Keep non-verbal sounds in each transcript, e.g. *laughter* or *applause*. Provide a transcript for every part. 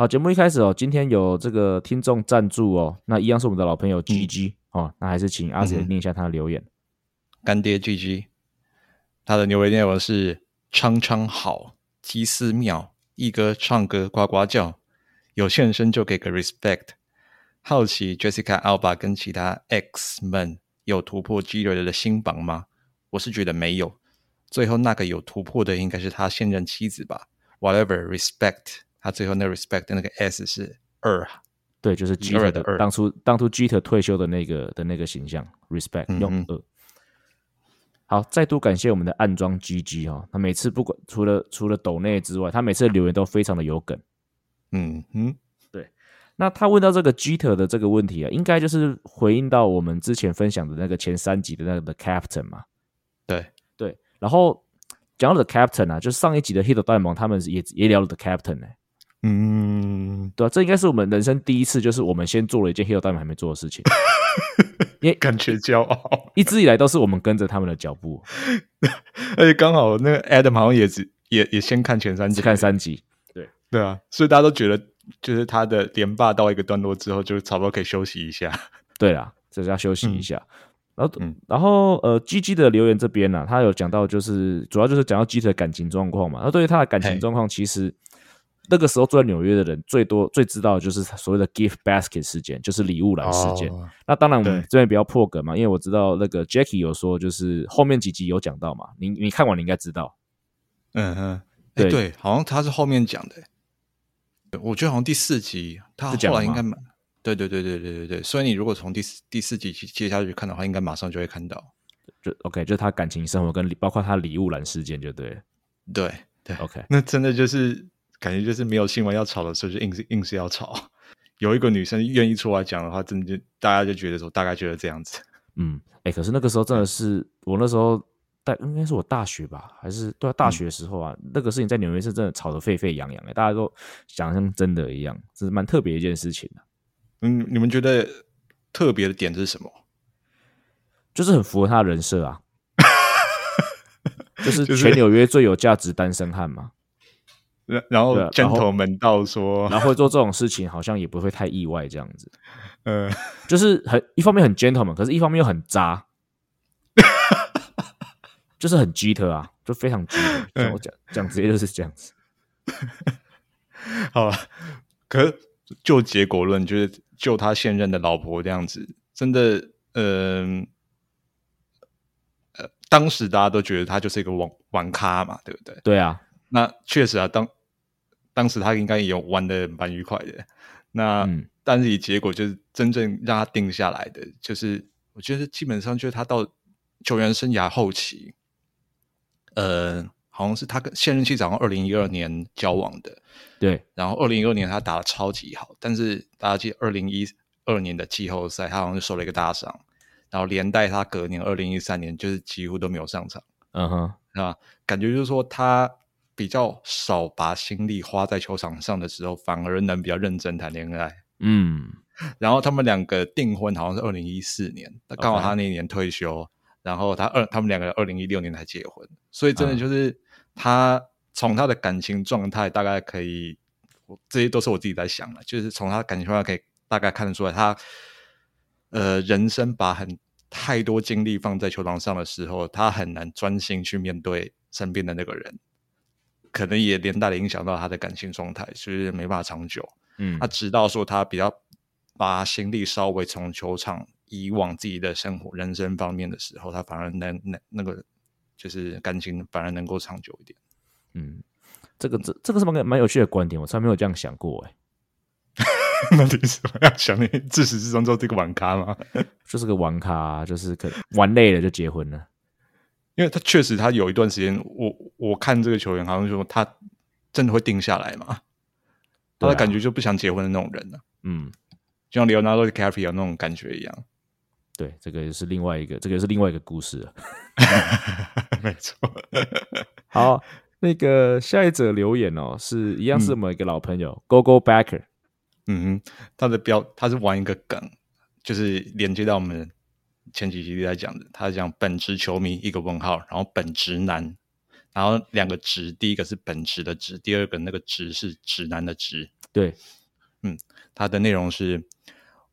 好，节目一开始哦，今天有这个听众赞助哦，那一样是我们的老朋友 GG、嗯、哦，那还是请阿杰念一下他的留言。干爹 GG，他的留言内容是。昌昌好，鸡丝妙，一哥唱歌呱呱叫，有现身就给个 respect。好奇 Jessica Alba 跟其他 X 们有突破 Jeter 的新榜吗？我是觉得没有。最后那个有突破的应该是他现任妻子吧。Whatever respect，他最后那 respect 的那个 S 是二，对，就是 Geter 的二，当初当初 Jeter 退休的那个的那个形象 respect 用二。好，再度感谢我们的暗装 GG 哈，他每次不管除了除了抖内之外，他每次的留言都非常的有梗。嗯哼，对。那他问到这个 Jeter 的这个问题啊，应该就是回应到我们之前分享的那个前三集的那个 The Captain 嘛。对对。然后讲到 The Captain 啊，就是上一集的 Hit 大联盟他们也也聊了 The Captain 呢、欸。嗯，对啊，这应该是我们人生第一次，就是我们先做了一件 Hit 大联盟还没做的事情。*laughs* 也感觉骄傲，一直以来都是我们跟着他们的脚步，*laughs* 而且刚好那个 Adam 好像也只也也先看前三集，看三集，对对啊，所以大家都觉得就是他的连霸到一个段落之后，就差不多可以休息一下。*laughs* 对啊，就是要休息一下。嗯、然后，嗯、然后呃，GG 的留言这边呢、啊，他有讲到，就是主要就是讲到 Jeter 的感情状况嘛。那对于他的感情状况，其实。那个时候住在纽约的人最多最知道的就是所谓的 gift basket 事件，就是礼物篮事件。Oh, 那当然我们这边比较破梗嘛，因为我知道那个 Jackie 有说，就是后面几集有讲到嘛。你你看完你应该知道。嗯哼，对、好像他是后面讲的。我觉得好像第四集他后来应该蛮对对对对对对对。所以你如果从第四第四集接下去看的话，应该马上就会看到。就 OK，就是他感情生活跟包括他礼物篮事件就对。对对，OK，那真的就是。感觉就是没有新闻要炒的时候，就硬是硬是要炒。有一个女生愿意出来讲的话，真的就大家就觉得说，大概觉得这样子。嗯，哎、欸，可是那个时候真的是我那时候大应该是我大学吧，还是对啊，大学的时候啊，嗯、那个事情在纽约是真的吵得沸沸扬扬的，大家都想像真的一样，这是蛮特别一件事情的。嗯，你们觉得特别的点是什么？就是很符合他的人设啊，*laughs* 就是全纽约最有价值单身汉嘛。然然后 gentleman 到说，然后会做这种事情，好像也不会太意外这样子。*laughs* 呃，就是很一方面很 gentleman，可是一方面又很渣，就是很 Jeter 啊，就非常 Jeter。*laughs* 我讲讲直接就是这样子。*laughs* 好了，可是就结果论，就是就他现任的老婆这样子，真的，嗯、呃，呃，当时大家都觉得他就是一个网网咖嘛，对不对？对啊，那确实啊，当。当时他应该也有玩的蛮愉快的，那、嗯、但是以结果就是真正让他定下来的，就是我觉得基本上就是他到球员生涯后期，呃，好像是他跟现任妻子好像二零一二年交往的，对，然后二零一二年他打的超级好，但是大家记得二零一二年的季后赛他好像是受了一个大伤，然后连带他隔年二零一三年就是几乎都没有上场，嗯哼，啊，感觉就是说他。比较少把心力花在球场上的时候，反而能比较认真谈恋爱。嗯，然后他们两个订婚好像是二零一四年，刚好他那一年退休.然后他二他们两个二零一六年才结婚，所以真的就是他从他的感情状态大概可以，这些都是我自己在想的，就是从他的感情状态可以大概看得出来，他呃人生把很太多精力放在球场上的时候，他很难专心去面对身边的那个人。可能也连带的影响到他的感情状态，所以没办法长久。嗯，他直到说他比较把心力稍微从球场移往自己的生活、人生方面的时候，他反而能那那个就是感情反而能够长久一点。嗯，这个这这个是蛮蛮有趣的观点，我从来没有这样想过哎。*laughs* 那你是要想你自始至终做这个玩咖吗？*laughs* 就是个玩咖，就是可玩累了就结婚了。因为他确实，他有一段时间，我我看这个球员好像说他真的会定下来嘛，他的感觉就不想结婚的那种人呢、啊。嗯，就像 Leonardo DiCaprio 那种感觉一样。对，这个也是另外一个，这个也是另外一个故事了。*laughs* 没错。*laughs* 好，那个下一则留言哦，是一样是我们一个老朋友、嗯、Go Go Backer。嗯哼，他的标他是玩一个梗，就是连接到我们前几集在讲的，他讲本职球迷一个问号，然后本职男，然后两个职，第一个是本职的职，第二个那个职是直男的直。对，嗯，他的内容是，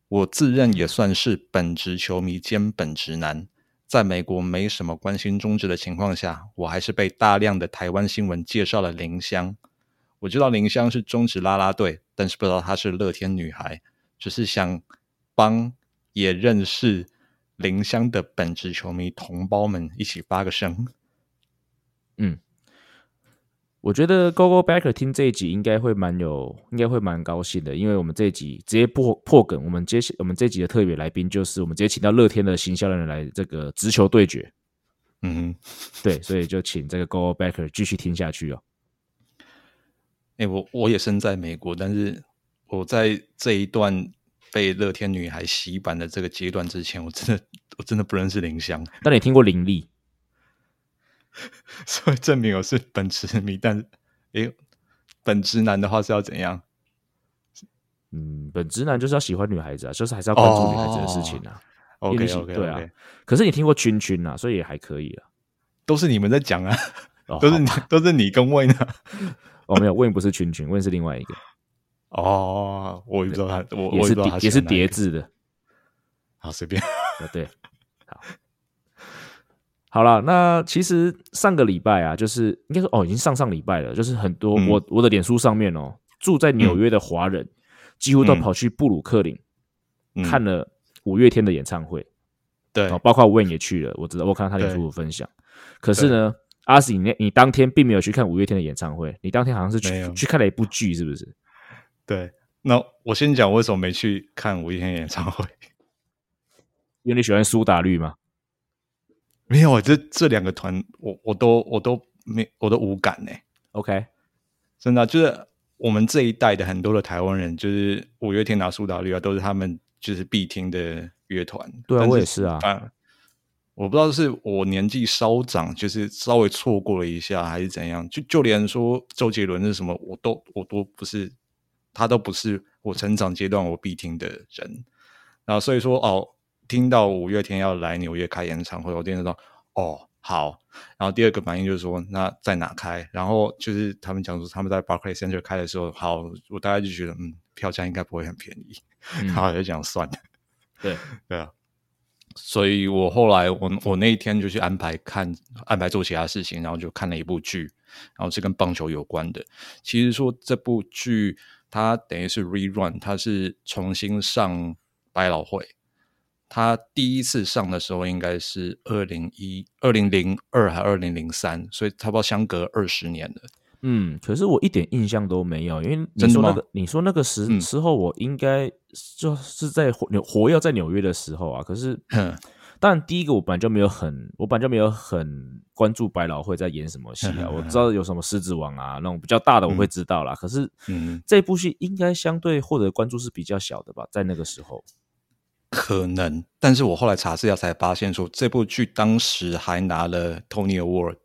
我自认也算是本职球迷兼本职男，在美国没什么关心中职的情况下，我还是被大量的台湾新闻介绍了林香。我知道林香是中职啦啦队，但是不知道她是乐天女孩，只是想帮也认识林香的本职球迷同胞们一起发个声。嗯，我觉得 Gogo Backer 听这一集应该会蛮有，应该会蛮高兴的，因为我们这一集直接破破梗，我们接我们这一集的特别来宾就是我们直接请到乐天的行销人来这个直球对决。嗯哼，对，所以就请这个 Gogo Backer 继续听下去哦。哎、欸，我我也身在美国，但是我在这一段被乐天女孩洗版的这个阶段之前，我真的我真的不认识林香。但你听过林立，*laughs* 所以证明我是本直迷。但是，哎、欸，本直男的话是要怎样？嗯，本直男就是要喜欢女孩子啊，就是还是要关注女孩子的事情啊。Oh, OK OK 对啊。可是你听过群群啊，所以也还可以啊。都是你们在讲啊，*laughs* 都是你都是你跟魏呢。哦，没有，Win 不是群群，Win 是另外一个。哦，我也不知道他，我也是叠，也是叠字的。好，随便。对，好，好了。那其实上个礼拜啊，就是应该说哦，已经上上礼拜了。就是很多我、嗯、我的脸书上面哦，住在纽约的华人、嗯，几乎都跑去布鲁克林、嗯、看了五月天的演唱会。对，包括 Win 也去了，我知道，我看到他脸书分享。可是呢。阿喜，你你当天并没有去看五月天的演唱会，你当天好像是去去看了一部剧，是不是？对，那我先讲为什么没去看五月天演唱会，*laughs* 因为你喜欢苏打绿吗？没有，这这两个团，我我都我都没我都无感呢。OK，真的就是我们这一代的很多的台湾人，就是五月天拿苏打绿啊，都是他们就是必听的乐团。对啊，我也是啊。我不知道是我年纪稍长，就是稍微错过了一下，还是怎样。就就连说周杰伦是什么，我都我都不是，他都不是我成长阶段我必听的人。然后所以说哦，听到五月天要来纽约开演唱会，我第一次说哦好。然后第二个反应就是说，那在哪开？然后就是他们讲说他们在 Barclays Center 开的时候，好，我大概就觉得嗯，票价应该不会很便宜，嗯、然后就讲算了。对 *laughs* 对啊。所以我后来我我那一天就去安排看安排做其他事情，然后就看了一部剧，然后是跟棒球有关的。其实说这部剧它等于是 rerun，它是重新上百老汇。它第一次上的时候应该是二零一二零零二还二零零三，所以差不多相隔二十年了。嗯，可是我一点印象都没有，因为你说那个，你说那个时、嗯、时候，我应该就是在活活跃在纽约的时候啊。可是，当然第一个我本来就没有很，我本来就没有很关注百老汇在演什么戏啊。*laughs* 我知道有什么狮子王啊那种比较大的我会知道啦。嗯、可是，嗯，这部戏应该相对获得关注是比较小的吧，在那个时候。可能，但是我后来查资料才发现说，这部剧当时还拿了 Tony Award。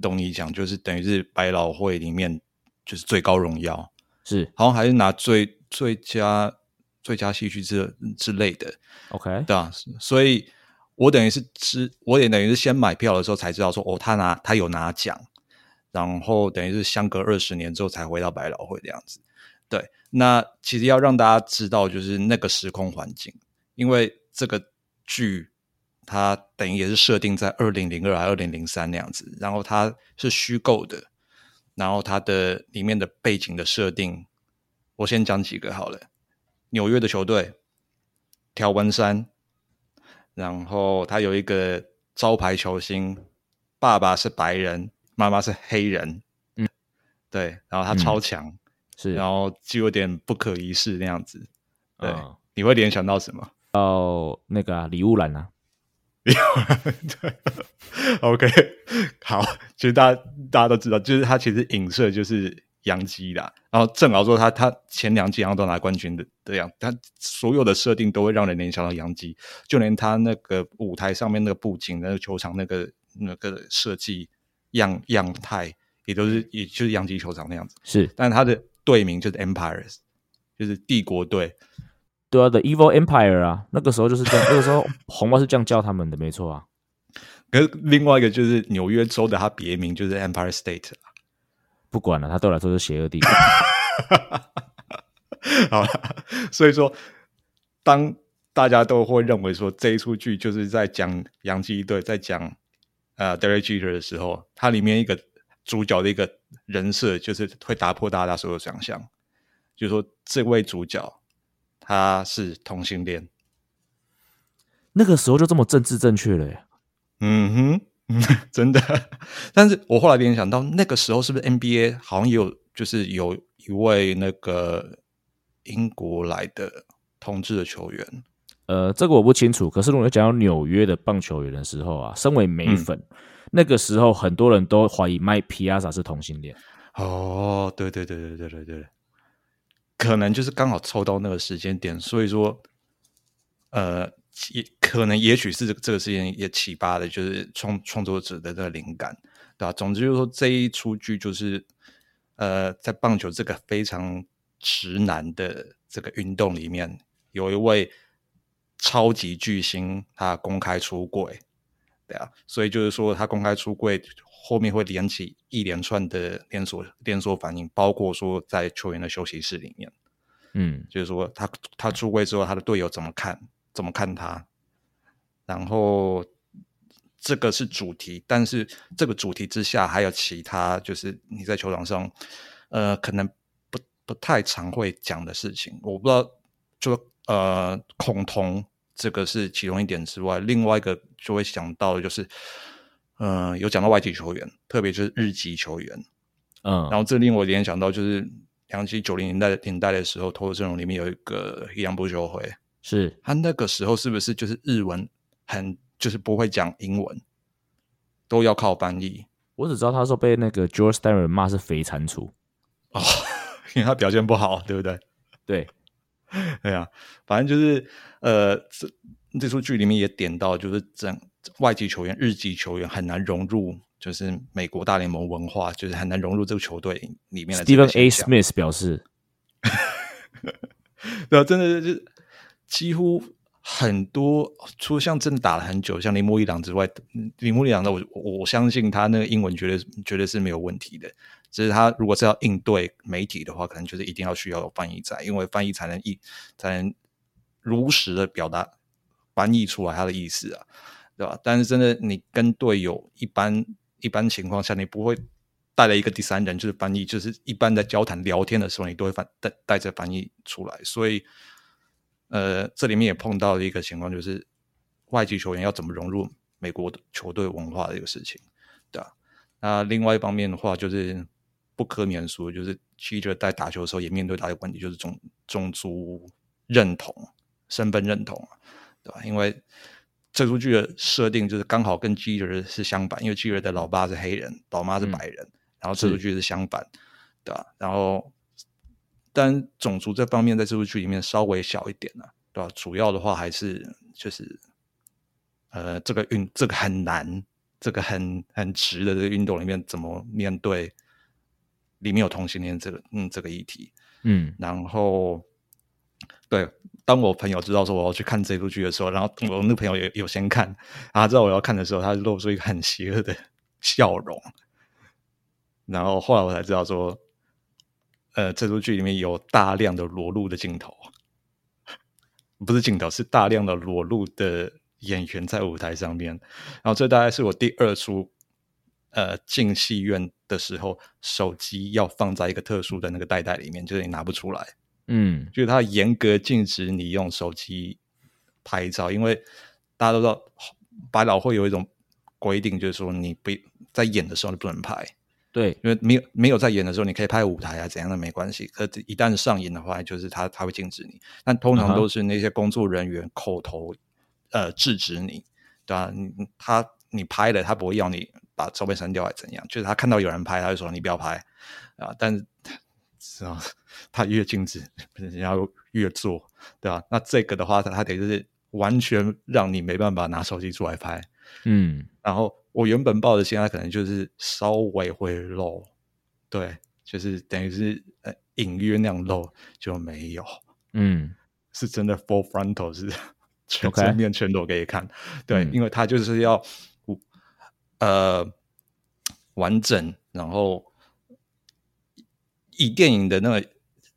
懂你讲，就是等于是百老汇里面就是最高荣耀，是好像还是拿最最佳最佳戏剧之之类的。OK，对啊，所以我等于是知，我也等于是先买票的时候才知道说，哦，他拿他有拿奖，然后等于是相隔二十年之后才回到百老汇这样子。对，那其实要让大家知道，就是那个时空环境，因为这个剧。它等于也是设定在二零零二还是二零零三那样子，然后它是虚构的，然后它的里面的背景的设定，我先讲几个好了。纽约的球队，条纹衫，然后他有一个招牌球星，爸爸是白人，妈妈是黑人，嗯，对，然后他超强，嗯、是，然后就有点不可一世那样子，对，哦、你会联想到什么？到那个李乌兰啊。*laughs* 对，OK，好，其实大家大家都知道，就是他其实影射就是洋基啦。然后正好说他他前两季好像都拿冠军的这样，他所有的设定都会让人联想到洋基，就连他那个舞台上面那个布景、那个球场那个那个设计样样态，也都是也就是洋基球场那样子。是，但他的队名就是 Empires，就是帝国队。对啊，The Evil Empire 啊，那个时候就是这样，那个时候红袜是这样叫他们的，没错啊。*laughs* 可是另外一个就是纽约州的，它别名就是 Empire State。不管了，他对我来说是邪恶帝国。*laughs* 好了，所以说，当大家都会认为说这一出剧就是在讲洋基队，在讲呃 Derek Jeter 的时候，它里面一个主角的一个人设，就是会打破大家所有想象，就是说这位主角他是同性恋。那个时候就这么政治正确了耶。嗯哼。*laughs* 真的，*laughs* 但是我后来联想到，那个时候是不是 NBA 好像也有，就是有一位那个英国来的同志的球员？呃，这个我不清楚。可是如果讲到纽约的棒球员的时候啊，身为美粉，嗯、那个时候很多人都怀疑 Mike Piazza 是同性恋。哦，对对对对对对对，可能就是刚好凑到那个时间点，所以说，呃。也可能，也许是这个这个事情也启发了，就是创创作者的这个灵感，对吧？总之就是说，这一出剧就是，呃，在棒球这个非常直男的这个运动里面，有一位超级巨星，他公开出柜，对啊，所以就是说，他公开出柜后面会连起一连串的连锁连锁反应，包括说在球员的休息室里面，嗯，就是说他他出柜之后，他的队友怎么看？怎么看他？然后这个是主题，但是这个主题之下还有其他，就是你在球场上，呃，可能不不太常会讲的事情。我不知道，就呃，恐同这个是其中一点之外，另外一个就会想到的就是，嗯、呃，有讲到外籍球员，特别就是日籍球员，嗯，然后这令我联想到就是洋基九零年代年代的时候，投手阵容里面有一个伊良部秀辉。是他那个时候是不是就是日文很就是不会讲英文，都要靠翻译？我只知道他说被那个 George Steinbrenner 骂是肥蟾蜍哦，*laughs* 因为他表现不好，对不对？*laughs* 对，*laughs* 对啊，反正就是呃，这这出剧里面也点到，就是整外籍球员、日籍球员很难融入，就是美国大联盟文化，就是很难融入这个球队里面的。Stephen A. Smith 表示，对啊，真的就是。几乎很多，除了像真的打了很久，像铃木一朗之外，铃木一朗的我我相信他那个英文绝对绝对是没有问题的。只是他如果是要应对媒体的话，可能就是一定要需要有翻译在，因为翻译才能译才能如实的表达翻译出来他的意思啊，对吧？但是真的你跟队友一般一般情况下，你不会带了一个第三人就是翻译，就是一般在交谈聊天的时候，你都会翻带带着翻译出来，所以。呃，这里面也碰到了一个情况，就是外籍球员要怎么融入美国的球队文化的一个事情，对吧？那另外一方面的话，就是不可免俗，就是 Jeter 在打球的时候也面对他的问题，就是种种族认同、身份认同，对吧？因为这出剧的设定就是刚好跟 Jeter 是相反，因为 Jeter 的老爸是黑人，老妈是白人，嗯、然后这出剧是相反，对吧？然后。但种族这方面在这部剧里面稍微小一点了、啊，对吧？主要的话还是就是，呃，这个运这个很难，这个很很直的这个运动里面怎么面对里面有同性恋这个嗯这个议题，嗯，然后对，当我朋友知道说我要去看这部剧的时候，然后我那个朋友也有先看，然后知道我要看的时候，他就露出一个很邪恶的笑容，然后后来我才知道说。呃，这部剧里面有大量的裸露的镜头，不是镜头，是大量的裸露的演员在舞台上面。然后这大概是我第二出，呃，进戏院的时候，手机要放在一个特殊的那个袋袋里面，就是你拿不出来。嗯，就是它严格禁止你用手机拍照，因为大家都知道，百老汇有一种规定，就是说你不在演的时候你不能拍。对，因为没有没有在演的时候，你可以拍舞台啊，怎样的没关系。可一旦上演的话，就是他他会禁止你。但通常都是那些工作人员口头、uh huh. 呃制止你，对吧？你他你拍了，他不会要你把照片删掉还是怎样？就是他看到有人拍，他就说你不要拍啊。但是是啊，他越禁止，人家越做，对吧？那这个的话，他他得就是完全让你没办法拿手机出来拍，嗯。然后我原本抱的现在可能就是稍微会漏，对，就是等于是呃隐约那样漏就没有，嗯，是真的 full frontal 是全正面全裸给你看.对，嗯，因为他就是要呃完整，然后以电影的那个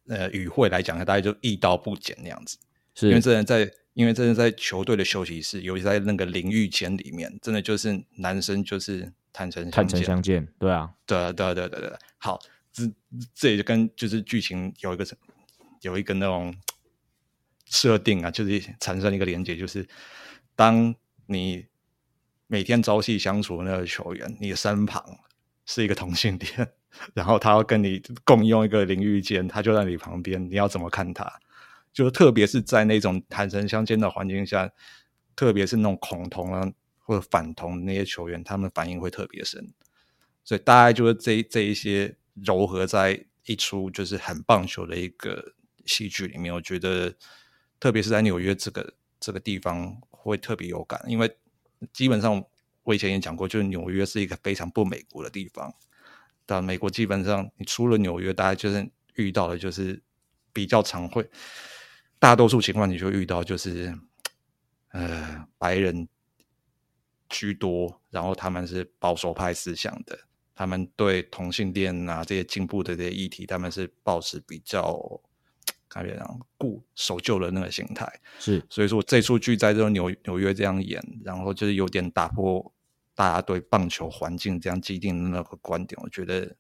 呃语汇来讲，大概就一刀不剪那样子，是因为这人在。因为真的在球队的休息室，尤其在那个淋浴间里面，真的就是男生就是坦诚坦诚相见，对啊，对啊，对啊，对啊，对对对。好，这这也就跟就是剧情有一个有一个那种设定啊，就是产生一个连接，就是当你每天朝夕相处的那个球员，你的身旁是一个同性恋，*laughs* 然后他要跟你共用一个淋浴间，他就在你旁边，你要怎么看他？就特别是在那种坦诚相见的环境下，特别是那种恐同啊或者反同那些球员，他们反应会特别深。所以大概就是这这一些糅合在一出就是很棒球的一个戏剧里面，我觉得特别是在纽约这个这个地方会特别有感，因为基本上我以前也讲过，就是纽约是一个非常不美国的地方。但美国基本上你出了纽约，大概就是遇到的就是比较常会。大多数情况，你就遇到就是，呃，白人居多，然后他们是保守派思想的，他们对同性恋啊这些进步的这些议题，他们是保持比较，看别人固守旧的那个心态。是，所以说这出剧在这种纽纽约这样演，然后就是有点打破大家对棒球环境这样既定的那个观点。我觉得，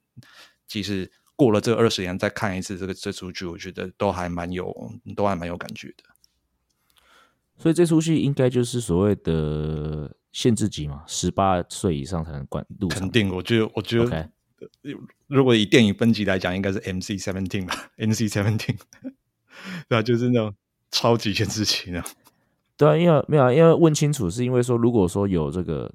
其实。过了这二十年再看一次这个这出剧，我觉得都还蛮有，都还蛮有感觉的。所以这出戏应该就是所谓的限制级嘛，十八岁以上才能观入。肯定，我觉得，我觉得，okay. 如果以电影分级来讲，应该是 MC seventeen 吧，MC seventeen，*laughs* 对啊，就是那种超级限制级的。对啊，因为没有，因为问清楚，是因为说，如果说有这个，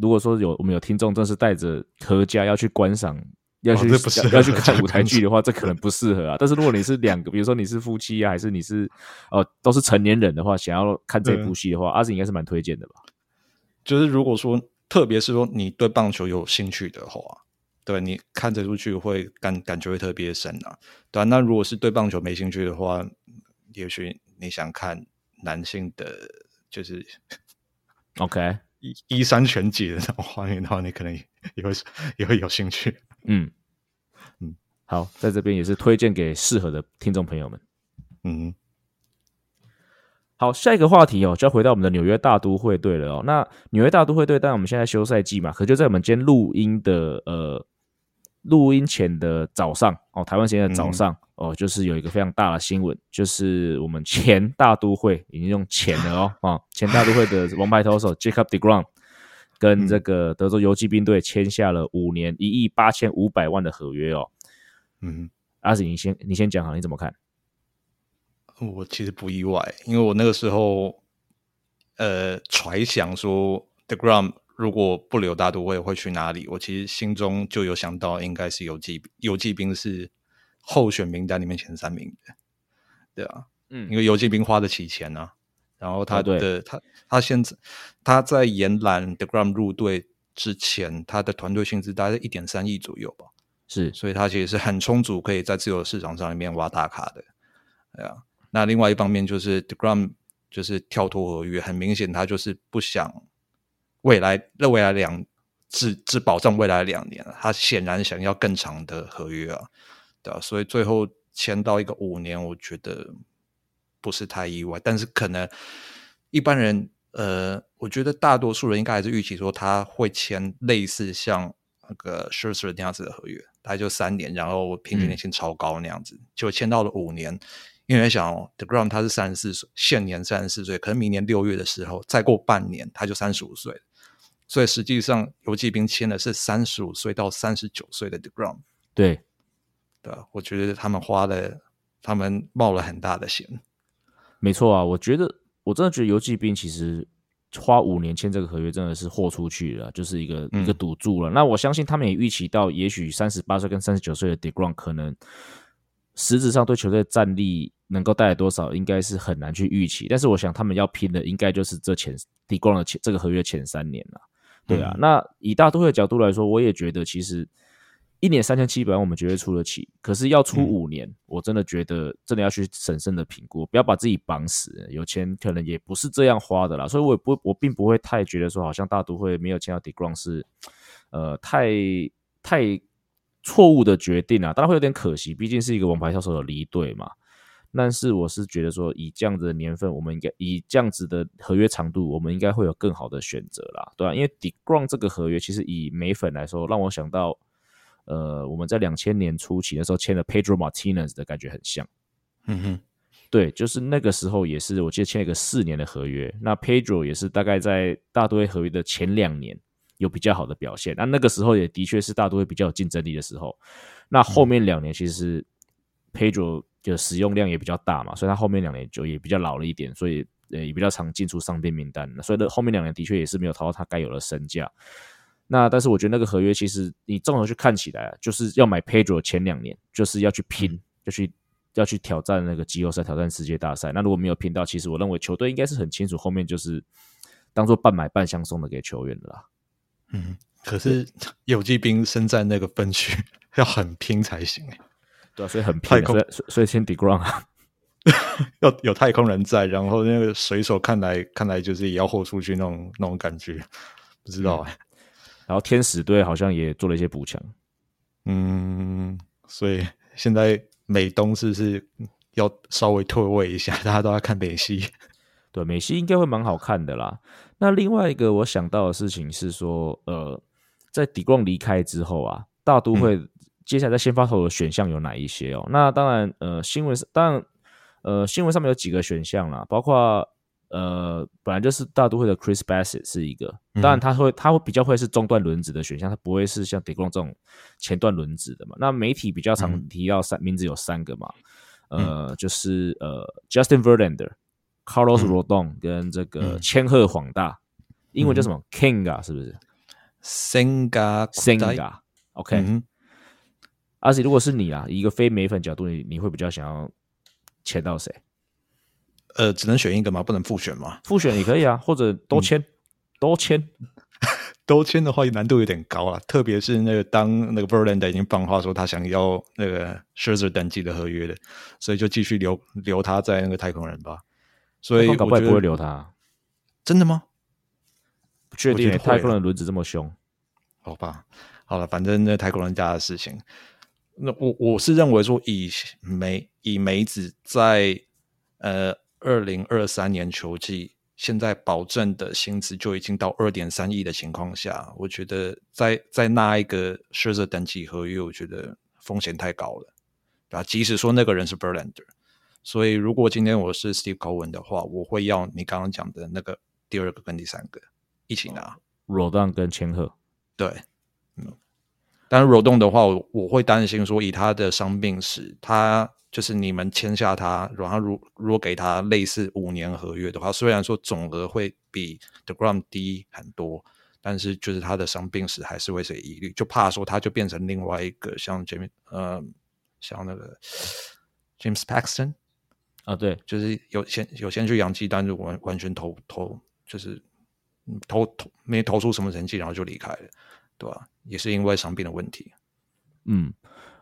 如果说有我们有听众，正是带着阖家要去观赏。要去、哦、要去看舞台剧 *laughs* 的话，这可能不适合啊。但是如果你是两个，比如说你是夫妻啊，还是你是哦都是成年人的话，想要看这部戏的话，阿紫应该是蛮推荐的吧？就是如果说，特别是说你对棒球有兴趣的话，对，你看这出剧会感感觉会特别深啊。对啊，那如果是对棒球没兴趣的话，也许你想看男性的，就是 OK 一一三全解的那种画面的话，你可能也会也会有兴趣。嗯嗯，好，在这边也是推荐给适合的听众朋友们。嗯，好，下一个话题哦，就要回到我们的纽约大都会队了哦。那纽约大都会队，当然我们现在休赛季嘛，可就在我们今天录音的呃录音前的早上哦，台湾时间的早上、嗯、哦，就是有一个非常大的新闻，就是我们前大都会已经用前了哦啊、哦，前大都会的王牌投手 Jacob deGrom。跟这个德州游骑兵队签下了五年一亿八千五百万的合约哦。嗯，阿紫，你先你先讲好，你怎么看？我其实不意外，因为我那个时候呃揣想说 The Gram 如果不留大都会会去哪里？我其实心中就有想到，应该是游骑游骑兵是候选名单里面前三名的，对啊，嗯，因为游骑兵花得起钱啊。然后他的、哦、他他现在他在延揽 The Gram 入队之前，他的团队薪资大概一点三亿左右吧，是，所以他其实是很充足，可以在自由市场上里面挖大卡的，对啊。那另外一方面就是 The Gram 就是跳脱合约，很明显他就是不想未来那未来两只只保障未来两年，他显然想要更长的合约啊，对啊，所以最后签到一个五年，我觉得。不是太意外，但是可能一般人，呃，我觉得大多数人应该还是预期说他会签类似像那个 Scherzer 那样子的合约，大概就三年，然后平均年薪超高那样子，就签到了五年。因为想 The Ground 他是三十四岁，现年三十四岁，可能明年六月的时候再过半年他就三十五岁，所以实际上游骑兵签的是三十五岁到三十九岁的 The Ground。对，对，我觉得他们花了，他们冒了很大的险。没错啊，我觉得我真的觉得游骑兵其实花五年签这个合约真的是豁出去了，就是一个、嗯、一个赌注了。那我相信他们也预期到，也许三十八岁跟三十九岁的 Degrom 可能实质上对球队战力能够带来多少，应该是很难去预期。但是我想他们要拼的，应该就是这前 Degrom 的前这个合约前三年了。对啊，嗯、那以大都会的角度来说，我也觉得其实。一年三千七百万，我们绝对出得起。可是要出五年，嗯，我真的觉得真的要去审慎的评估，不要把自己绑死。有钱可能也不是这样花的啦，所以我也不，我并不会太觉得说，好像大都会没有签到 d e g r o n 是，呃，太太错误的决定啊。当然会有点可惜，毕竟是一个王牌销售的离队嘛。但是我是觉得说，以这样子的年份，我们应该以这样子的合约长度，我们应该会有更好的选择啦，对吧，啊？因为 d e g r o n 这个合约，其实以美粉来说，让我想到。呃，我们在两千年初期的时候签了 Pedro Martinez 的感觉很像，嗯哼，对，就是那个时候也是，我记得签了一个四年的合约。那 Pedro 也是大概在大都会合约的前两年有比较好的表现，那那个时候也的确是大都会比较有竞争力的时候。那后面两年其实 Pedro 的使用量也比较大嘛，所以他后面两年就也比较老了一点，所以呃也比较常进出伤病名单，所以后面两年的确也是没有淘到他该有的身价。那但是我觉得那个合约其实你综合去看起来，就是要买 Pedro 前两年就是要去拼，就去要去挑战那个季后赛，挑战世界大赛。那如果没有拼到，其实我认为球队应该是很清楚，后面就是当做半买半相送的给球员的啦。嗯，可是有机兵身在那个分区，要很拼才行哎。对啊，所以很拼，所以所以先 Degrom 啊，*laughs* 要有太空人在，然后那个水手看来看来就是也要豁出去那种那种感觉，不知道哎。嗯然后天使队好像也做了一些补强，嗯，所以现在美东是不是要稍微退位一下？大家都在看美西，*laughs* 对，美西应该会蛮好看的啦。那另外一个我想到的事情是说，呃，在 Degrom 离开之后啊，大都会接下来在先发投的选项有哪一些哦？嗯、那当然，呃，新闻当然，呃，新闻上面有几个选项啦，包括。呃，本来就是大都会的 Chris Bassett 是一个，当然他会，他会比较会是中段轮子的选项，他不会是像 d e g r o n 这种前段轮子的嘛。那媒体比较常提到三、嗯、名字有三个嘛，呃，嗯、就是呃 Justin Verlander、Carlos Rodon 跟这个千鹤晃大，英文叫什么、King 啊是不是 Singa Singa？OK。而且如果是你啊，以一个非美粉角度，你你会比较想要签到谁？呃，只能选一个吗？不能复选吗？复选也可以啊，*laughs* 或者都签，都、嗯、签，*laughs* 都签的话难度有点高啊。特别是那个当那个 Verlander 已经放话说他想要那个 Scherzer 等级的合约的，所以就继续留留他在那个太空人吧。所以我不会留他，真的吗？不确定，太空人轮子这么凶，好吧。好了，反正那太空人家的事情，那我我是认为说以梅以梅子在呃。二零二三年球季，现在保证的薪资就已经到二点三亿的情况下，我觉得在在那一个 Scherzer 等级合约，我觉得风险太高了，对吧？即使说那个人是 Verlander，所以如果今天我是 Steve Cohen 的话，我会要你刚刚讲的那个第二个跟第三个一起拿，Rodon 跟千鹤，对，嗯，但是 Rodon 的话，我我会担心说以他的伤病史，他。就是你们签下他，然后如如果给他类似五年合约的话，虽然说总额会比 Degrom 低很多，但是就是他的伤病史还是会是疑虑，就怕说他就变成另外一个像 James 呃像那个 James Paxton 啊，对，就是有先有先去洋基，但是完完全投投就是投投没投出什么成绩，然后就离开了，对吧？也是因为伤病的问题。嗯，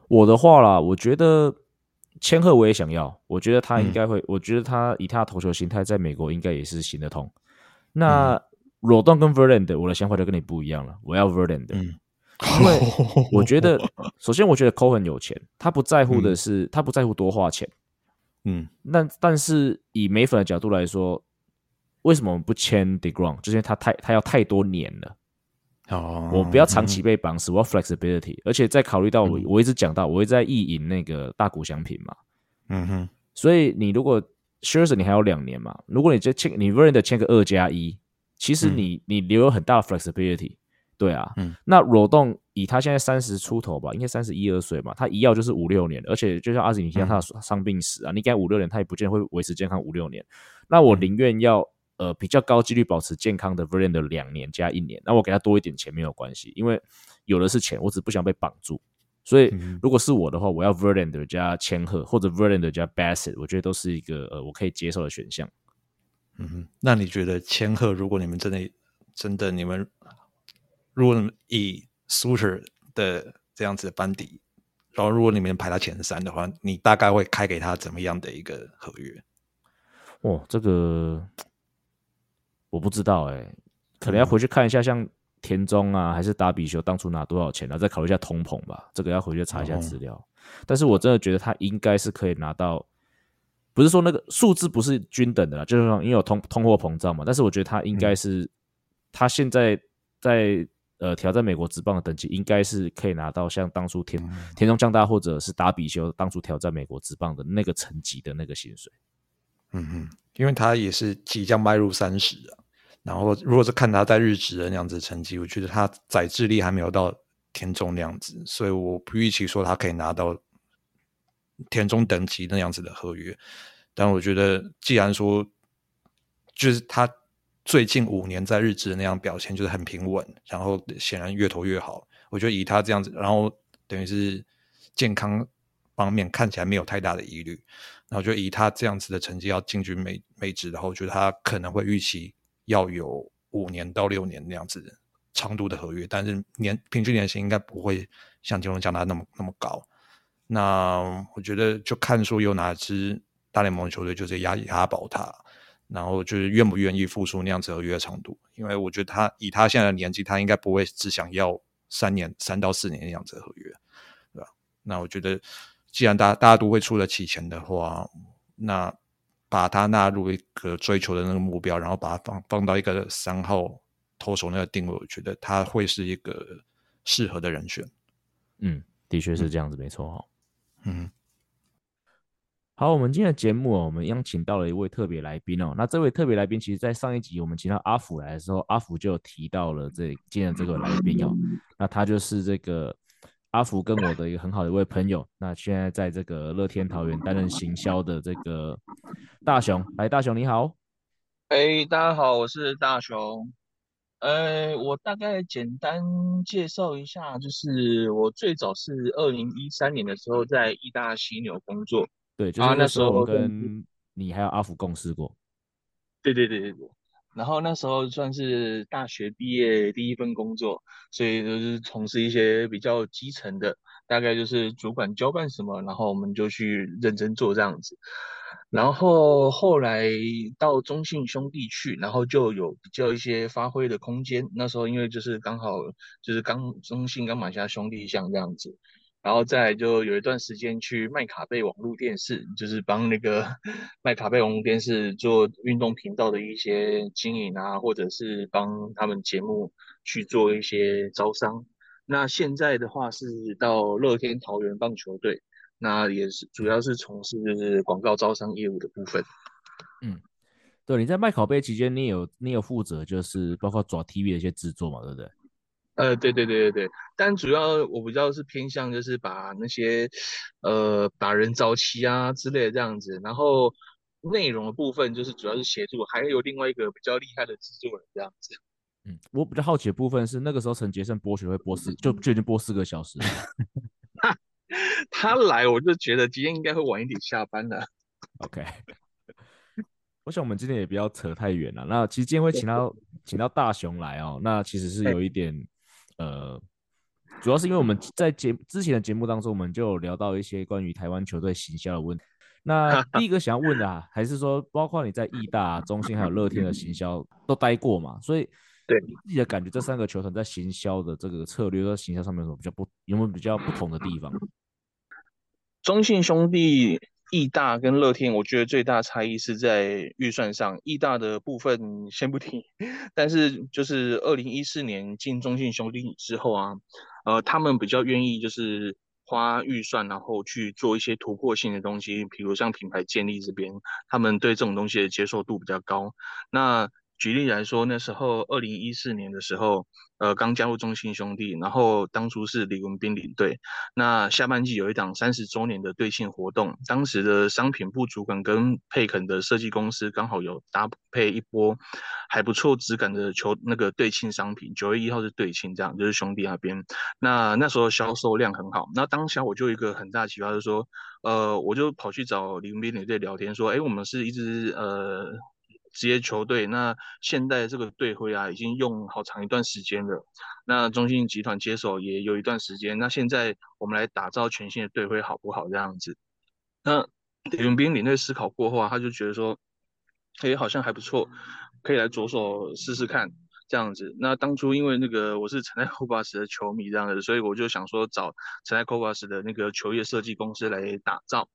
我的话啦，我觉得。千鹤我也想要，我觉得他应该会、嗯，我觉得他以他的投球形态，在美国应该也是行得通。那 Rodon 跟 Verlander，我的想法就跟你不一样了，我要 Verlander、嗯、因为 *laughs* 我觉得，首先我觉得 Cole 很有钱，他不在乎的是，嗯、他不在乎多花钱。嗯，那但是以美粉的角度来说，为什么我们不签 Degrom？就是因为他太他要太多年了。哦，我不要长期被绑死，嗯，我要 flexibility，而且在考虑到我，我一直讲到，我会在意淫那个大谷翔平嘛，嗯哼，所以你如果 Scherzer 你还有两年嘛，如果你就签你 Verlander 签个二加一，其实你、嗯、你留有很大的 flexibility，对啊，嗯，那 Rodon 以他现在三十出头吧，应该三十一二岁嘛，他一要就是五六年，而且就像阿紫你提到他的伤病史啊，嗯、你给他五六年，他也不见得会维持健康五六年，那我宁愿要呃比较高几率保持健康的 Verlander 两年加一年，那我给他多一点钱没有关系，因为有的是钱，我只不想被绑住。所以如果是我的话，我要 Verlander 加千鹤或者 Verlander 加 Bassett，我觉得都是一个呃我可以接受的选项。嗯哼，那你觉得千鹤，如果你们真的真的你们，如果以 Suter 的这样子的班底，然后如果你们排他前三的话，你大概会开给他怎么样的一个合约？哦，这个我不知道哎、欸，可能要回去看一下，像田中啊，还是达比修当初拿多少钱，然后再考虑一下通膨吧。这个要回去查一下资料。哦、但是我真的觉得他应该是可以拿到。不是说那个数字不是均等的啦，就是说因为有通通货膨胀嘛。但是我觉得他应该是，嗯、他现在在呃挑战美国职棒的等级，应该是可以拿到像当初田、嗯、田中将大或者是达比修当初挑战美国职棒的那个层级的那个薪水。嗯哼，因为他也是即将迈入三十啊。然后如果是看他在日职的那样子成绩，我觉得他载智力还没有到田中那样子，所以我不预期说他可以拿到。田中等级那样子的合约，但我觉得，既然说就是他最近五年在日职的那样表现就是很平稳，然后显然越投越好。我觉得以他这样子，然后等于是健康方面看起来没有太大的疑虑，然后就以他这样子的成绩要进军美美职的话，我觉得他可能会预期要有五年到六年那样子长度的合约，但是年平均年薪应该不会像金龙讲的那么那么高。那我觉得就看说有哪支大联盟球队就是押押宝他，然后就是愿不愿意付出那样子合约长度，因为我觉得他以他现在的年纪，他应该不会只想要三年三到四年那样子的合约，对吧？那我觉得既然大家大家都会出得起钱的话，那把它纳入一个追求的那个目标，然后把它放放到一个三号投手那个定位，我觉得他会是一个适合的人选。嗯，的确是这样子，嗯、没错哈。嗯，好，我们今天的节目哦，我们邀请到了一位特别来宾哦。那这位特别来宾，其实，在上一集我们请到阿福来的时候，阿福就提到了这今天的这个来宾哦。那他就是这个阿福跟我的一个很好的一位朋友。那现在在这个乐天桃园担任行销的这个大雄，来，大雄你好。哎，大家好，我是大雄。呃，我大概简单介绍一下，就是我最早是二零一三年的时候在义大犀牛工作，对，就是那时候我跟你还有阿福共事过，对对对对对，然后那时候算是大学毕业第一份工作，所以就是从事一些比较基层的，大概就是主管交办什么，然后我们就去认真做这样子。然后后来到中信兄弟去，然后就有比较一些发挥的空间。那时候因为就是刚好就是刚中信刚买下兄弟像这样子，然后再就有一段时间去麦卡贝网络电视，就是帮那个麦卡贝网络电视做运动频道的一些经营啊，或者是帮他们节目去做一些招商。那现在的话是到乐天桃园棒球队。那也是，主要是从事就是广告招商业务的部分。嗯，对，你在麦考贝期间，你有你有负责就是包括抓 TV 的一些制作嘛，对不对？呃，对对对对对，但主要我比较是偏向就是把那些呃把人招齐啊之类的这样子，然后内容的部分就是主要是协助，还有另外一个比较厉害的制作人这样子。嗯，我比较好奇的部分是那个时候陈杰胜播学会播四就就已经播四个小时。*laughs* 他来，我就觉得今天应该会晚一点下班了。OK，*laughs* 我想我们今天也不要扯太远了。那其实今天会请到请到大雄来哦，那其实是有一点呃，主要是因为我们在节之前的节目当中，我们就有聊到一些关于台湾球队行销的问题。那 *laughs* 第一个想要问的啊，还是说包括你在义大、中信还有乐天的行销都待过嘛？所以。对你自己的感觉，这三个球团在行销的这个策略和行销上面有什么比较不，有没有比较不同的地方？中信兄弟、义大跟乐天，我觉得最大差异是在预算上。义大的部分先不提，*laughs* 但是就是二零一四年进中信兄弟之后啊，呃，他们比较愿意就是花预算，然后去做一些突破性的东西，比如像品牌建立这边，他们对这种东西的接受度比较高。那举例来说，那时候二零一四年的时候，呃，刚加入中信兄弟，然后当初是李文彬领队。那下半季有一档三十周年的队庆活动，当时的商品部主管跟佩肯的设计公司刚好有搭配一波还不错质感的球那个队庆商品，九月一号是队庆，这样就是兄弟那边。那那时候销售量很好，那当下我就一个很大启发，就是说，呃，我就跑去找李文彬领队聊天，说，哎，我们是一支呃。职业球队，那现在这个队徽啊，已经用好长一段时间了。那中信集团接手也有一段时间，那现在我们来打造全新的队徽，好不好？这样子。那李永彬领队思考过后啊，他就觉得说，哎，好像还不错，可以来着手试试看这样子。那当初因为那个我是诚泰 Cobras 的球迷这样子，所以我就想说找诚泰 Cobras 的那个球业设计公司来打造。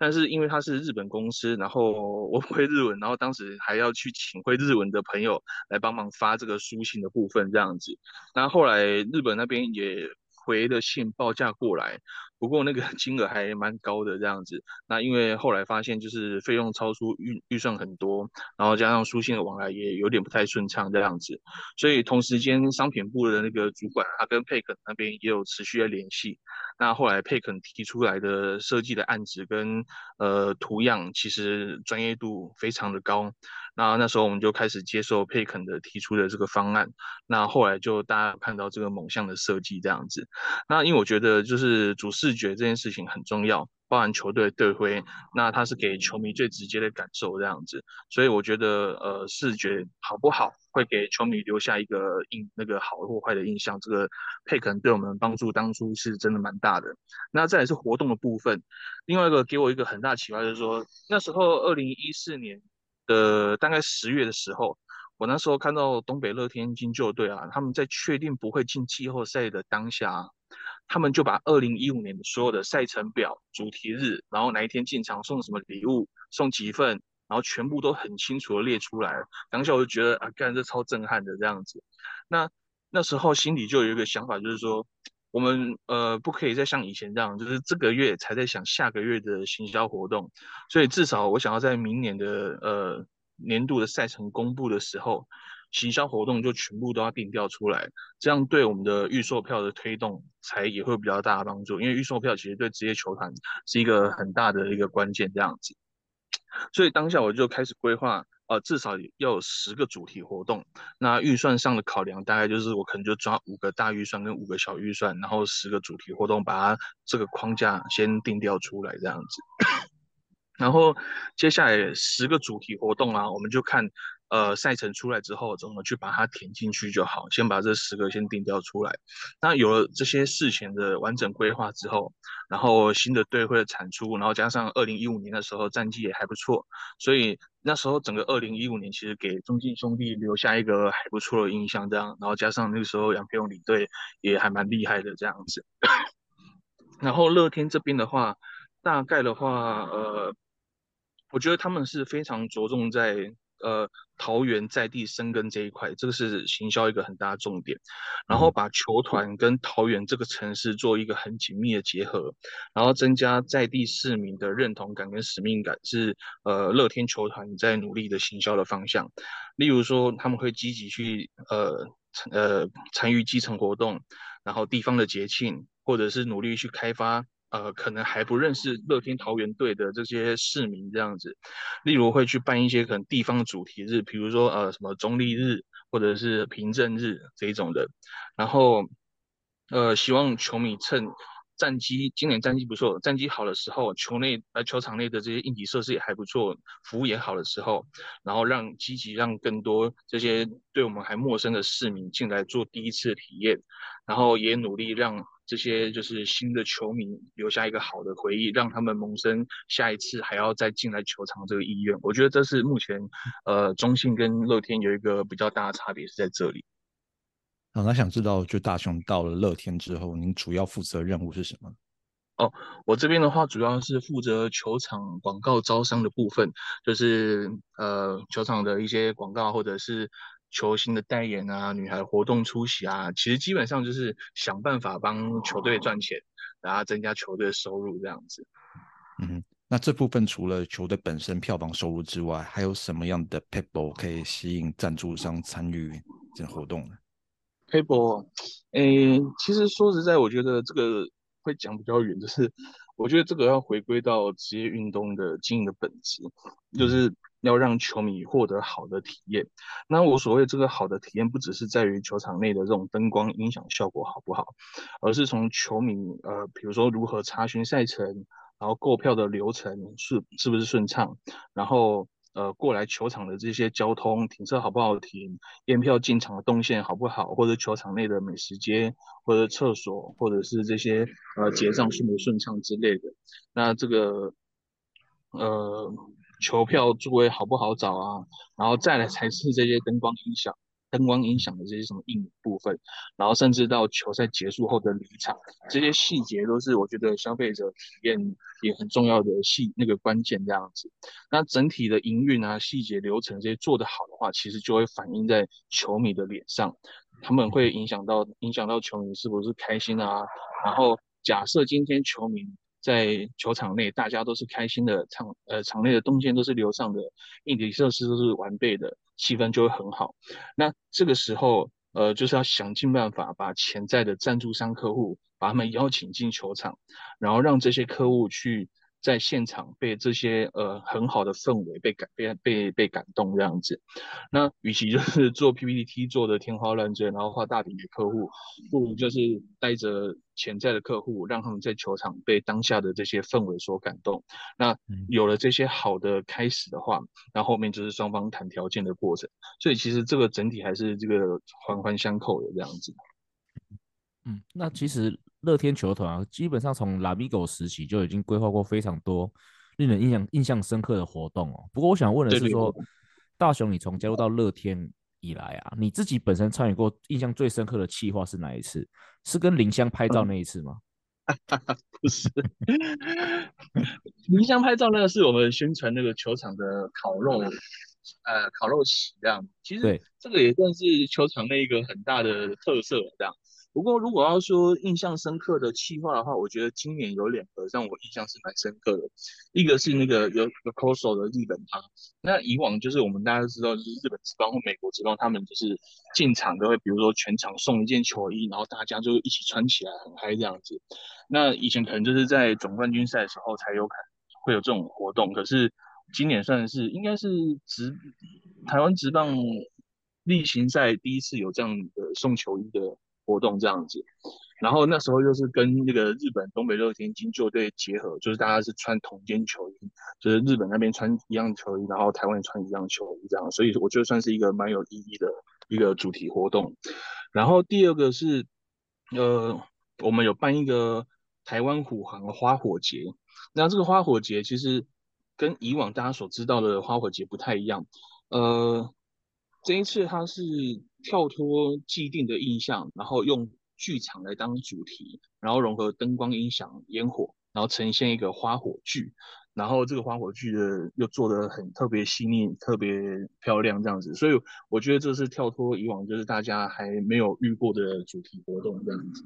但是因为他是日本公司，然后我不会日文，然后当时还要去请会日文的朋友来帮忙发这个书信的部分这样子。那后来日本那边也回的信报价过来。不过那个 *laughs* 金额还蛮高的这样子，那因为后来发现就是费用超出预预算很多，然后加上书信的往来也有点不太顺畅这样子，所以同时间商品部的那个主管他跟佩肯那边也有持续的联系。那后来佩肯提出来的设计的案子跟呃图样，其实专业度非常的高。那那时候我们就开始接受佩肯的提出的这个方案。那后来就大家看到这个猛象的设计这样子。那因为我觉得就是主视觉这件事情很重要，包含球队队徽，那它是给球迷最直接的感受这样子。所以我觉得呃视觉好不好，会给球迷留下一个印那个好或坏的印象。这个佩肯对我们帮助当初是真的蛮大的。那再来是活动的部分，另外一个给我一个很大启发就是说，那时候二零一四年。呃，大概十月的时候，我那时候看到东北乐天金鷲队啊，他们在确定不会进季后赛的当下，他们就把二零一五年的所有的赛程表、主题日，然后哪一天进场送什么礼物、送几份，然后全部都很清楚的列出来。当下我就觉得啊，干这超震撼的这样子。那那时候心里就有一个想法，就是说。我们呃不可以再像以前这样，就是这个月才在想下个月的行销活动，所以至少我想要在明年的呃年度的赛程公布的时候，行销活动就全部都要定调出来，这样对我们的预售票的推动才也会比较大的帮助，因为预售票其实对职业球团是一个很大的一个关键这样子，所以当下我就开始规划。呃，至少要有十个主题活动。那预算上的考量，大概就是我可能就抓五个大预算跟五个小预算，然后十个主题活动，把它这个框架先定调出来这样子。*coughs* 然后接下来十个主题活动啊，我们就看。呃，赛程出来之后，怎么去把它填进去就好。先把这十个先定调出来。那有了这些事前的完整规划之后，然后新的队会的产出，然后加上二零一五年的时候战绩也还不错，所以那时候整个二零一五年其实给中信兄弟留下一个还不错的印象。这样，然后加上那个时候杨培勇领队也还蛮厉害的这样子。然后乐天这边的话，大概的话，呃，我觉得他们是非常着重在。呃，桃园在地生根这一块，这个是行销一个很大的重点。然后把球团跟桃园这个城市做一个很紧密的结合，然后增加在地市民的认同感跟使命感，是呃乐天球团在努力的行销的方向。例如说，他们会积极去呃呃参与基层活动，然后地方的节庆，或者是努力去开发。呃，可能还不认识乐天桃园队的这些市民这样子，例如会去办一些可能地方主题日，比如说呃什么中立日或者是平镇日这一种的，然后呃希望球迷趁战绩今年战绩不错，战绩好的时候，球内呃球场内的这些硬体设施也还不错，服务也好的时候，然后让积极让更多这些对我们还陌生的市民进来做第一次体验，然后也努力让。这些就是新的球迷留下一个好的回忆，让他们萌生下一次还要再进来球场这个意愿。我觉得这是目前呃中信跟乐天有一个比较大的差别是在这里。好，那想知道就大雄到了乐天之后，您主要负责任务是什么？哦，我这边的话主要是负责球场广告招商的部分，就是呃球场的一些广告或者是。球星的代言啊，女孩活动出席啊，其实基本上就是想办法帮球队赚钱，然后增加球队的收入这样子。嗯，那这部分除了球队本身票房收入之外，还有什么样的撇步可以吸引赞助商参与这个活动呢？撇步，诶，其实说实在，我觉得这个会讲比较远，就是我觉得这个要回归到职业运动的经营的本质，就是要让球迷获得好的体验。那我所谓这个好的体验，不只是在于球场内的这种灯光音响效果好不好，而是从球迷呃，比如说如何查询赛程。然后购票的流程是是不是顺畅？然后呃过来球场的这些交通停车好不好停？验票进场的动线好不好？或者球场内的美食街或者厕所，或者是这些呃结账顺不顺畅之类的。那这个呃球票座位好不好找啊？然后再来才是这些灯光音响。灯光音响的这些什么硬部分，然后甚至到球赛结束后的离场，这些细节都是我觉得消费者体验也很重要的细那个关键这样子。那整体的营运啊、细节流程这些做得好的话，其实就会反映在球迷的脸上，他们会影响到影响到球迷是不是开心啊？然后假设今天球迷在球场内大家都是开心的，场呃场内的动线都是流畅的，硬体设施都是完备的。气氛就会很好，那这个时候，呃，就是要想尽办法把潜在的赞助商客户把他们邀请进球场，然后让这些客户去。在现场被这些呃很好的氛围被感被被被感动这样子，那与其就是做 PPT 做的天花乱坠，然后画大饼给客户，不如就是带着潜在的客户，让他们在球场被当下的这些氛围所感动。那有了这些好的开始的话，那后面就是双方谈条件的过程。所以其实这个整体还是这个环环相扣的这样子。嗯，那其实。乐天球团啊，基本上从拉米狗时期就已经规划过非常多令人印象印象深刻的活动哦。不过我想问的是说，大雄，你从加入到乐天以来啊，你自己本身参与过印象最深刻的企划是哪一次？是跟林香拍照那一次吗？*laughs* 不是，*laughs* 林香拍照那个是我们宣传那个球场的烤肉，呃，烤肉席这样。其实这个也算是球场那一个很大的特色这样。不过，如果要说印象深刻的企划的话，我觉得今年有两个让我印象是蛮深刻的。一个是那个有有 c o s o 的日本趴，那以往就是我们大家都知道，就是日本职棒或美国职棒，他们就是进场都会，比如说全场送一件球衣，然后大家就一起穿起来很嗨这样子。那以前可能就是在总冠军赛的时候才有可能会有这种活动，可是今年算是应该是职台湾职棒例行赛第一次有这样的送球衣的。活动这样子，然后那时候又是跟那个日本东北乐天金鷲队结合，就是大家是穿同件球衣，就是日本那边穿一样球衣，然后台湾穿一样球衣这样，所以我觉得算是一个蛮有意义的一个主题活动。然后第二个是，呃，我们有办一个台湾虎航花火节，那这个花火节其实跟以往大家所知道的花火节不太一样，呃。这一次它是跳脱既定的印象，然后用剧场来当主题，然后融合灯光、音响、烟火，然后呈现一个花火剧。然后这个花火剧的又做的很特别细腻、特别漂亮这样子，所以我觉得这是跳脱以往就是大家还没有遇过的主题活动这样子。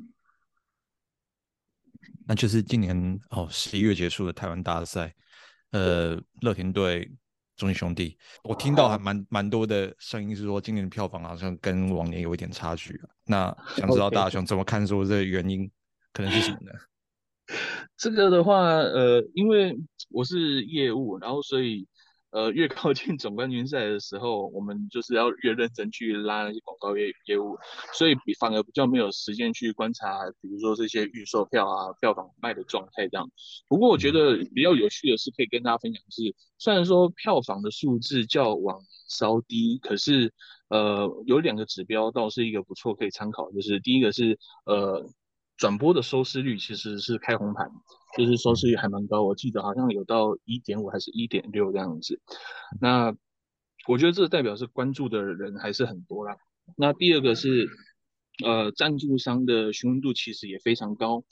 那就是今年哦十一月结束的台湾大赛，呃，乐天队。中信兄弟，我听到还蛮蛮多的声音是说，今年的票房好像跟往年有一点差距。那 *laughs* 想知道大雄怎么看，说这个原因可能是什么呢？*laughs* 这个的话，呃，因为我是业务，然后所以。呃，越靠近总冠军赛的时候，我们就是要越认真去拉那些广告业业务，所以比反而比较没有时间去观察，比如说这些预售票啊、票房卖的状态这样。不过我觉得比较有趣的是，可以跟大家分享的是，虽然说票房的数字较往稍低，可是呃，有两个指标倒是一个不错可以参考，就是第一个是呃。转播的收视率其实是开红盘，就是收视率还蛮高，我记得好像有到一点五还是一点六这样子。那我觉得这代表是关注的人还是很多啦。那第二个是，呃，赞助商的询问度其实也非常高，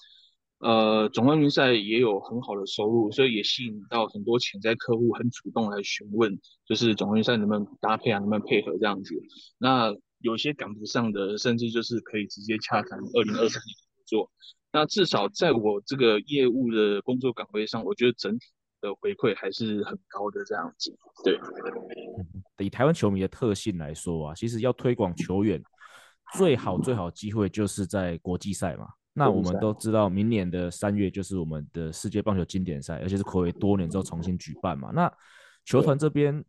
呃，总冠军赛也有很好的收入，所以也吸引到很多潜在客户很主动来询问，就是总冠军赛能不能搭配啊，能不能配合这样子。那有些赶不上的，甚至就是可以直接洽谈二零二三年。做，那至少在我这个业务的工作岗位上，我觉得整体的回馈还是很高的这样子。对，以台湾球迷的特性来说啊，其实要推广球员，最好最好机会就是在国际赛嘛。那我们都知道，明年的三月就是我们的世界棒球经典赛，而且是暌违多年之后重新举办嘛。那球团这边，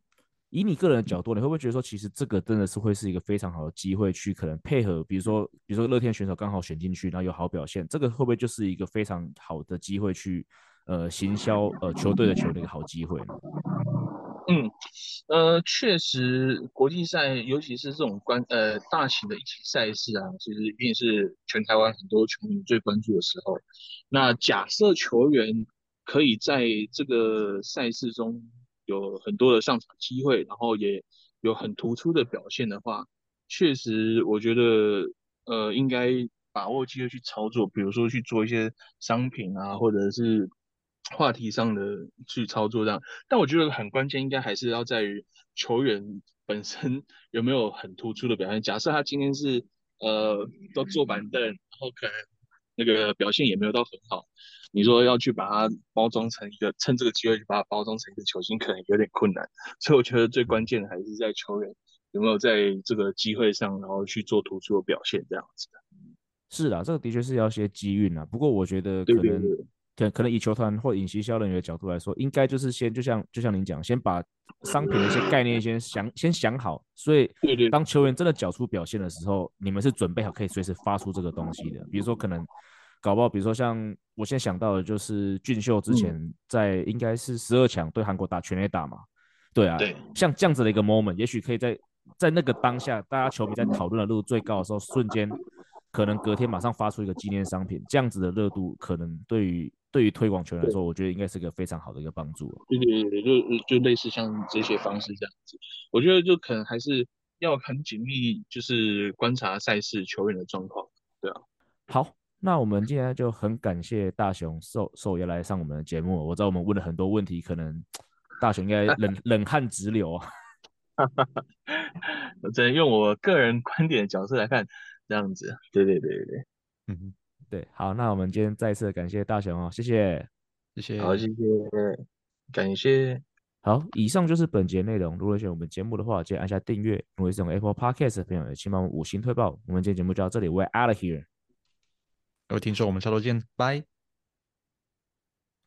以你个人的角度，你会不会觉得说，其实这个真的是会是一个非常好的机会，去可能配合，比如说，比如说乐天选手刚好选进去，然后有好表现，这个会不会就是一个非常好的机会去呃行销呃球队的球的一个好机会？嗯，呃，确实，国际赛，尤其是这种关呃大型的一级赛事啊，其实一定是全台湾很多球迷最关注的时候。那假设球员可以在这个赛事中有很多的上场机会，然后也有很突出的表现的话，确实，我觉得呃应该把握机会去操作，比如说去做一些商品啊，或者是。话题上的去操作这样，但我觉得很关键，应该还是要在于球员本身有没有很突出的表现。假设他今天是呃都坐板凳，然后可能那个表现也没有到很好，你说要去把它包装成一个，趁这个机会去把它包装成一个球星，可能有点困难。所以我觉得最关键的还是在球员有没有在这个机会上，然后去做突出的表现这样子的。是啦，这个的确是要些机运啊。不过我觉得可能。可可能以球团或影行销人员的角度来说，应该就是先就像就像您讲，先把商品的一些概念先想先想好，所以当球员真的缴出表现的时候，你们是准备好可以随时发出这个东西的。比如说可能搞不好，比如说像我现在想到的就是俊秀之前在应该是十二强对韩国打全垒打嘛，对啊，对，像这样子的一个 moment，也许可以在在那个当下，大家球迷在讨论的热度最高的时候，瞬间可能隔天马上发出一个纪念商品，这样子的热度可能对于。对于推广球员来说，我觉得应该是个非常好的一个帮助。对对对，就就类似像这些方式这样子，我觉得就可能还是要很紧密，就是观察赛事球员的状况。对啊，好，那我们今天就很感谢大雄受受邀来上我们的节目。我知道我们问了很多问题，可能 *laughs* 大雄应该冷冷汗直流啊。*laughs* 我只能用我个人观点的角色来看，这样子。对对对对对，嗯。对，好，那我们今天再次感谢大雄哦，谢谢，谢谢，好，谢谢，感谢，好，以上就是本节内容。如果喜欢我们节目的话，记得按下订阅。如果是用 Apple Podcast 的朋友，也请帮我们五星推爆。我们今天节目就到这里，We're out of here。各位听众，我们下周见，拜。